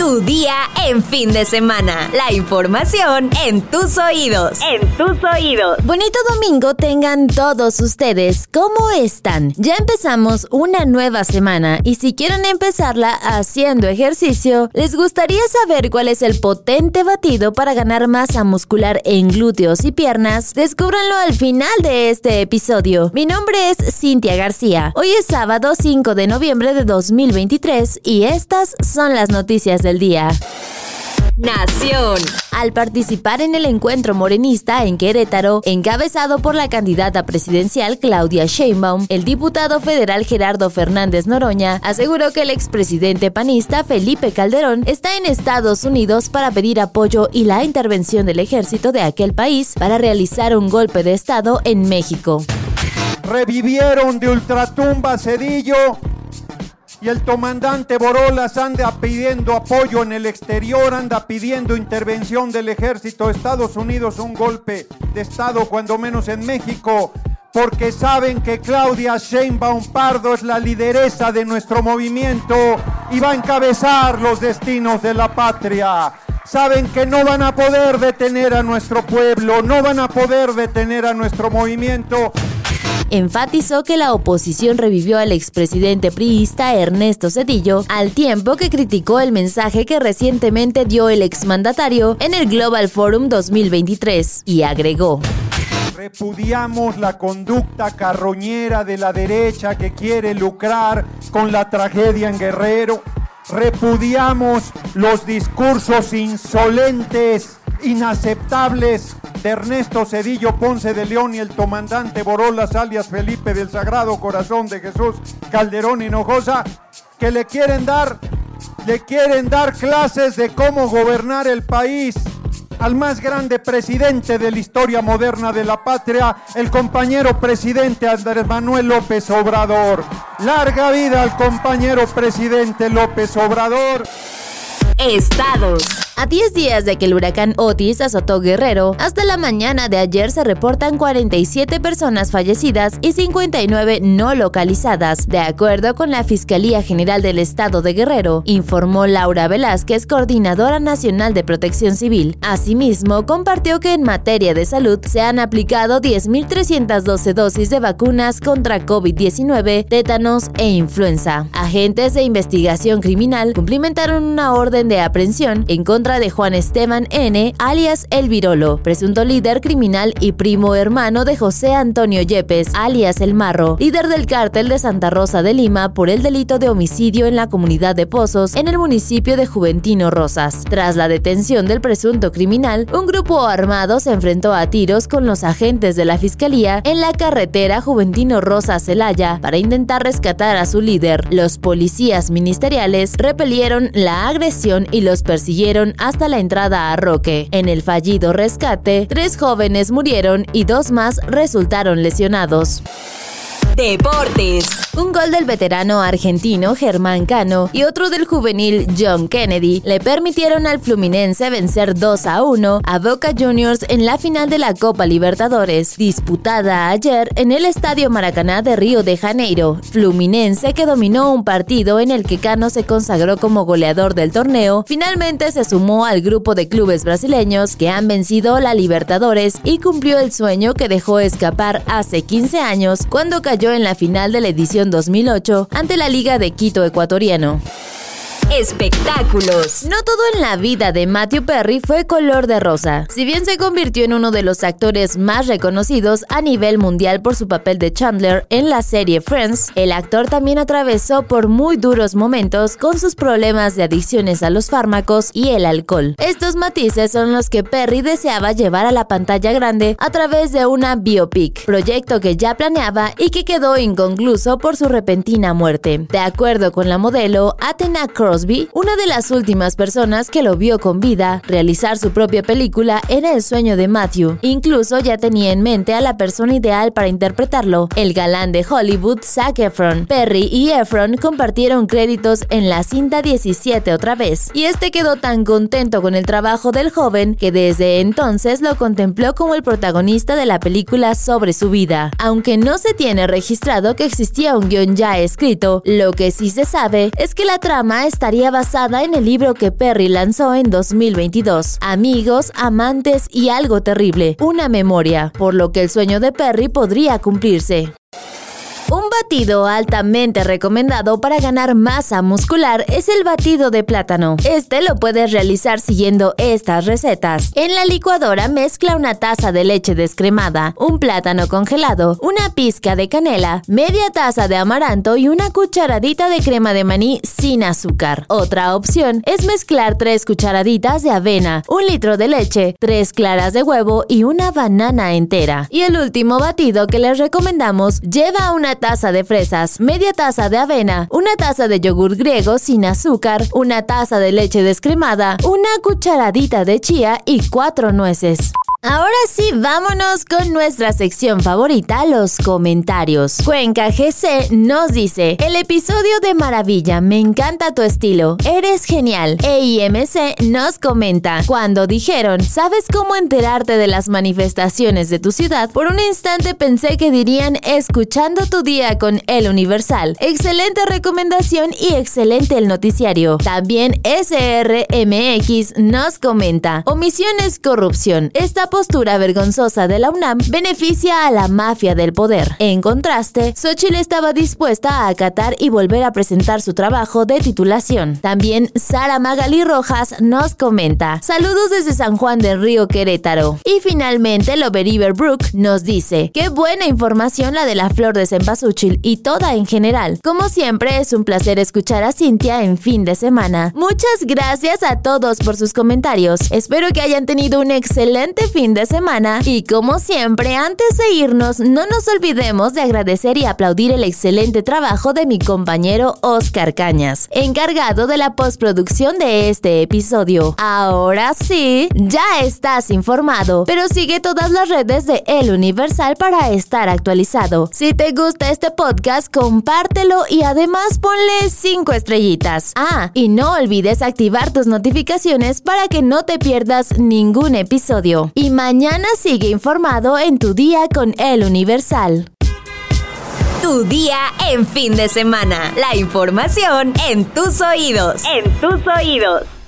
Tu día en fin de semana. La información en tus oídos. En tus oídos. Bonito domingo tengan todos ustedes. ¿Cómo están? Ya empezamos una nueva semana y si quieren empezarla haciendo ejercicio, les gustaría saber cuál es el potente batido para ganar masa muscular en glúteos y piernas. Descúbranlo al final de este episodio. Mi nombre es Cintia García. Hoy es sábado 5 de noviembre de 2023 y estas son las noticias del día. Nación. Al participar en el encuentro morenista en Querétaro, encabezado por la candidata presidencial Claudia Sheinbaum, el diputado federal Gerardo Fernández Noroña aseguró que el expresidente panista Felipe Calderón está en Estados Unidos para pedir apoyo y la intervención del ejército de aquel país para realizar un golpe de Estado en México. Revivieron de ultratumba Cedillo y el comandante Borolas anda pidiendo apoyo en el exterior, anda pidiendo intervención del ejército de Estados Unidos, un golpe de Estado cuando menos en México, porque saben que Claudia Sheinbaum Pardo es la lideresa de nuestro movimiento y va a encabezar los destinos de la patria. Saben que no van a poder detener a nuestro pueblo, no van a poder detener a nuestro movimiento enfatizó que la oposición revivió al expresidente priista Ernesto Cedillo al tiempo que criticó el mensaje que recientemente dio el exmandatario en el Global Forum 2023 y agregó. Repudiamos la conducta carroñera de la derecha que quiere lucrar con la tragedia en Guerrero. Repudiamos los discursos insolentes, inaceptables de Ernesto Cedillo Ponce de León y el comandante Borolas alias Felipe del Sagrado Corazón de Jesús Calderón Hinojosa, que le quieren dar, le quieren dar clases de cómo gobernar el país al más grande presidente de la historia moderna de la patria, el compañero presidente Andrés Manuel López Obrador. Larga vida al compañero presidente López Obrador. Estados. A 10 días de que el huracán Otis azotó Guerrero, hasta la mañana de ayer se reportan 47 personas fallecidas y 59 no localizadas, de acuerdo con la Fiscalía General del Estado de Guerrero, informó Laura Velázquez, coordinadora nacional de protección civil. Asimismo, compartió que en materia de salud se han aplicado 10.312 dosis de vacunas contra COVID-19, tétanos e influenza. Agentes de investigación criminal cumplimentaron una orden de aprehensión en contra de Juan Esteban N., alias El Virolo, presunto líder criminal y primo hermano de José Antonio Yepes, alias El Marro, líder del cártel de Santa Rosa de Lima por el delito de homicidio en la comunidad de Pozos, en el municipio de Juventino Rosas. Tras la detención del presunto criminal, un grupo armado se enfrentó a tiros con los agentes de la fiscalía en la carretera Juventino Rosas Celaya para intentar rescatar a su líder. Los policías ministeriales repelieron la agresión y los persiguieron hasta la entrada a Roque. En el fallido rescate, tres jóvenes murieron y dos más resultaron lesionados. Deportes. Un gol del veterano argentino Germán Cano y otro del juvenil John Kennedy le permitieron al Fluminense vencer 2 a 1 a Boca Juniors en la final de la Copa Libertadores, disputada ayer en el Estadio Maracaná de Río de Janeiro. Fluminense que dominó un partido en el que Cano se consagró como goleador del torneo, finalmente se sumó al grupo de clubes brasileños que han vencido la Libertadores y cumplió el sueño que dejó escapar hace 15 años cuando cayó en la final de la edición 2008 ante la Liga de Quito ecuatoriano. Espectáculos. No todo en la vida de Matthew Perry fue color de rosa. Si bien se convirtió en uno de los actores más reconocidos a nivel mundial por su papel de Chandler en la serie Friends, el actor también atravesó por muy duros momentos con sus problemas de adicciones a los fármacos y el alcohol. Estos matices son los que Perry deseaba llevar a la pantalla grande a través de una biopic, proyecto que ya planeaba y que quedó inconcluso por su repentina muerte. De acuerdo con la modelo Athena Cross una de las últimas personas que lo vio con vida realizar su propia película era el sueño de Matthew. Incluso ya tenía en mente a la persona ideal para interpretarlo, el galán de Hollywood Zac Efron. Perry y Efron compartieron créditos en la cinta 17 otra vez, y este quedó tan contento con el trabajo del joven que desde entonces lo contempló como el protagonista de la película sobre su vida. Aunque no se tiene registrado que existía un guion ya escrito, lo que sí se sabe es que la trama está estaría basada en el libro que Perry lanzó en 2022, Amigos, Amantes y Algo Terrible, una memoria, por lo que el sueño de Perry podría cumplirse. Batido altamente recomendado para ganar masa muscular es el batido de plátano. Este lo puedes realizar siguiendo estas recetas. En la licuadora mezcla una taza de leche descremada, un plátano congelado, una pizca de canela, media taza de amaranto y una cucharadita de crema de maní sin azúcar. Otra opción es mezclar tres cucharaditas de avena, un litro de leche, tres claras de huevo y una banana entera. Y el último batido que les recomendamos lleva una taza de fresas, media taza de avena, una taza de yogur griego sin azúcar, una taza de leche descremada, una cucharadita de chía y cuatro nueces. Ahora sí, vámonos con nuestra sección favorita, los comentarios. Cuenca GC nos dice, el episodio de Maravilla, me encanta tu estilo, eres genial. EIMC nos comenta, cuando dijeron, ¿sabes cómo enterarte de las manifestaciones de tu ciudad? Por un instante pensé que dirían, escuchando tu día con El Universal. Excelente recomendación y excelente el noticiario. También SRMX nos comenta, omisiones corrupción. Esta postura vergonzosa de la UNAM beneficia a la mafia del poder. En contraste, Xochitl estaba dispuesta a acatar y volver a presentar su trabajo de titulación. También Sara Magali Rojas nos comenta, saludos desde San Juan del Río Querétaro. Y finalmente Loveriver Brook nos dice, qué buena información la de la flor de cempasúchil y toda en general. Como siempre es un placer escuchar a Cintia en fin de semana. Muchas gracias a todos por sus comentarios. Espero que hayan tenido un excelente fin fin de semana y como siempre antes de irnos no nos olvidemos de agradecer y aplaudir el excelente trabajo de mi compañero Oscar Cañas, encargado de la postproducción de este episodio. Ahora sí, ya estás informado, pero sigue todas las redes de El Universal para estar actualizado. Si te gusta este podcast, compártelo y además ponle 5 estrellitas. Ah, y no olvides activar tus notificaciones para que no te pierdas ningún episodio. Y mañana sigue informado en tu día con El Universal. Tu día en fin de semana. La información en tus oídos. En tus oídos.